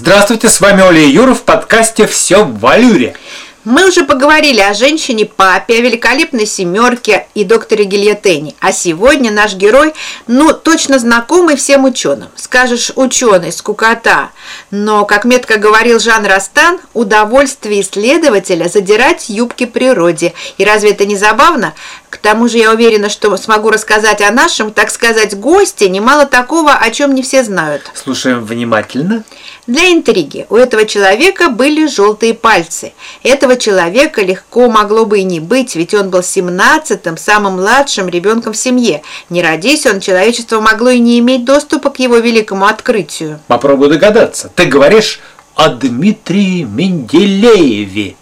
Здравствуйте, с вами Оля Юра в подкасте «Все в валюре». Мы уже поговорили о женщине-папе, о великолепной семерке и докторе Гильотене. А сегодня наш герой, ну, точно знакомый всем ученым. Скажешь, ученый, скукота. Но, как метко говорил Жан Растан, удовольствие исследователя задирать юбки природе. И разве это не забавно? К тому же я уверена, что смогу рассказать о нашем, так сказать, госте немало такого, о чем не все знают. Слушаем внимательно. Для интриги у этого человека были желтые пальцы. Этого человека легко могло бы и не быть, ведь он был семнадцатым, самым младшим ребенком в семье. Не родись он, человечество могло и не иметь доступа к его великому открытию. Попробуй догадаться. Ты говоришь о Дмитрии Менделееве.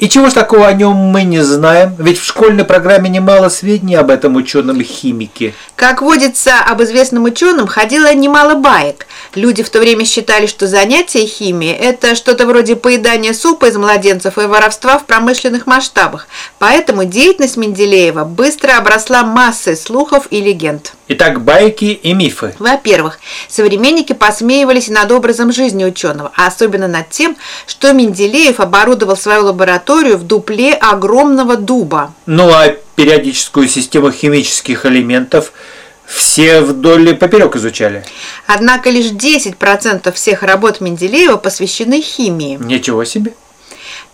И чего ж такого о нем мы не знаем? Ведь в школьной программе немало сведений об этом ученом-химике. Как водится, об известном ученом ходило немало баек. Люди в то время считали, что занятие химией – это что-то вроде поедания супа из младенцев и воровства в промышленных масштабах. Поэтому деятельность Менделеева быстро обросла массой слухов и легенд. Итак, байки и мифы. Во-первых, современники посмеивались над образом жизни ученого, а особенно над тем, что Менделеев оборудовал свою лабораторию в дупле огромного дуба. Ну а периодическую систему химических элементов все вдоль и поперек изучали. Однако лишь 10% всех работ Менделеева посвящены химии. Ничего себе.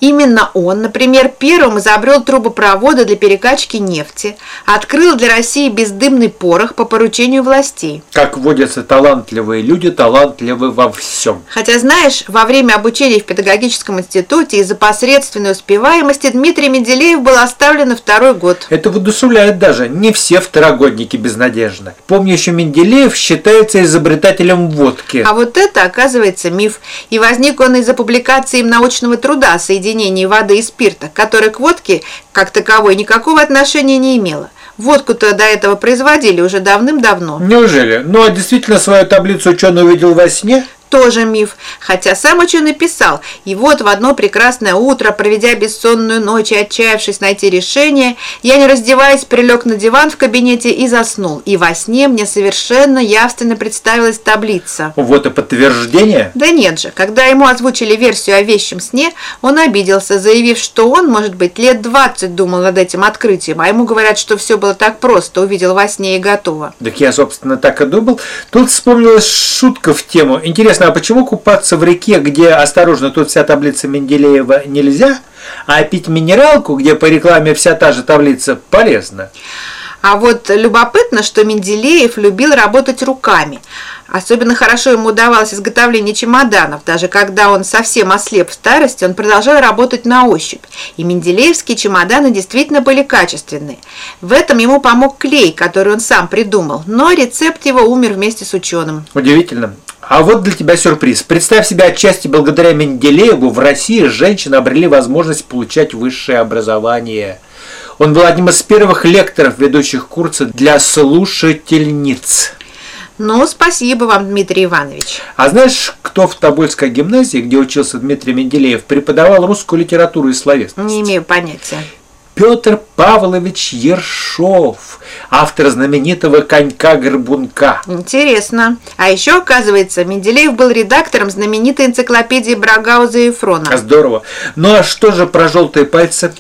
Именно он, например, первым изобрел трубопроводы для перекачки нефти, открыл для России бездымный порох по поручению властей. Как водятся талантливые люди, талантливы во всем. Хотя, знаешь, во время обучения в педагогическом институте из-за посредственной успеваемости Дмитрий Менделеев был оставлен на второй год. Это воодушевляет даже. Не все второгодники безнадежны. Помню, еще Менделеев считается изобретателем водки. А вот это, оказывается, миф. И возник он из-за публикации им научного труда «Соединение соединении воды и спирта, которое к водке как таковой никакого отношения не имело. Водку-то до этого производили уже давным-давно. Неужели? Ну а действительно свою таблицу ученый увидел во сне? Тоже миф, хотя сам ученый писал, и вот в одно прекрасное утро, проведя бессонную ночь и отчаявшись найти решение, я, не раздеваясь, прилег на диван в кабинете и заснул, и во сне мне совершенно явственно представилась таблица. Вот и подтверждение? Да нет же, когда ему озвучили версию о вещем сне, он обиделся, заявив, что он, может быть, лет 20 думал над этим открытием, а ему говорят, что все было так просто, увидел во сне и готово. Так я, собственно, так и думал. Тут вспомнилась шутка в тему. Интересно, Интересно, а почему купаться в реке, где, осторожно, тут вся таблица Менделеева нельзя, а пить минералку, где по рекламе вся та же таблица, полезно? А вот любопытно, что Менделеев любил работать руками. Особенно хорошо ему удавалось изготовление чемоданов. Даже когда он совсем ослеп в старости, он продолжал работать на ощупь. И менделеевские чемоданы действительно были качественные. В этом ему помог клей, который он сам придумал. Но рецепт его умер вместе с ученым. Удивительно. А вот для тебя сюрприз. Представь себе, отчасти благодаря Менделееву в России женщины обрели возможность получать высшее образование. Он был одним из первых лекторов, ведущих курсы для слушательниц. Ну, спасибо вам, Дмитрий Иванович. А знаешь, кто в Тобольской гимназии, где учился Дмитрий Менделеев, преподавал русскую литературу и словесность? Не имею понятия. Петр Павлович Ершов, автор знаменитого «Конька-горбунка». Интересно. А еще, оказывается, Менделеев был редактором знаменитой энциклопедии Брагауза и Фрона. Здорово. Ну а что же про желтые пальцы?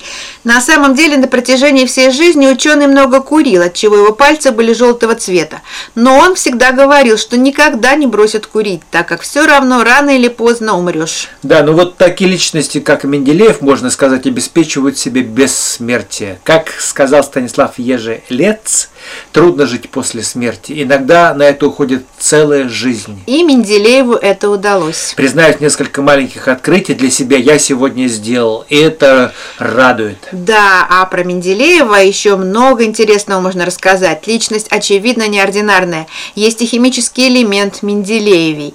На самом деле, на протяжении всей жизни ученый много курил, отчего его пальцы были желтого цвета. Но он всегда говорил, что никогда не бросит курить, так как все равно рано или поздно умрешь. Да, ну вот такие личности, как Менделеев, можно сказать, обеспечивают себе бессмертие смерти. Как сказал Станислав Ежелец, трудно жить после смерти. Иногда на это уходит целая жизнь. И Менделееву это удалось. Признаюсь, несколько маленьких открытий для себя я сегодня сделал. И это радует. Да, а про Менделеева еще много интересного можно рассказать. Личность, очевидно, неординарная. Есть и химический элемент Менделеевей.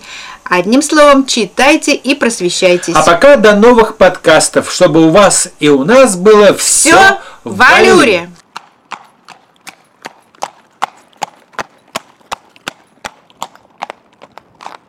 Одним словом, читайте и просвещайтесь. А пока до новых подкастов, чтобы у вас и у нас было все, все в валюре.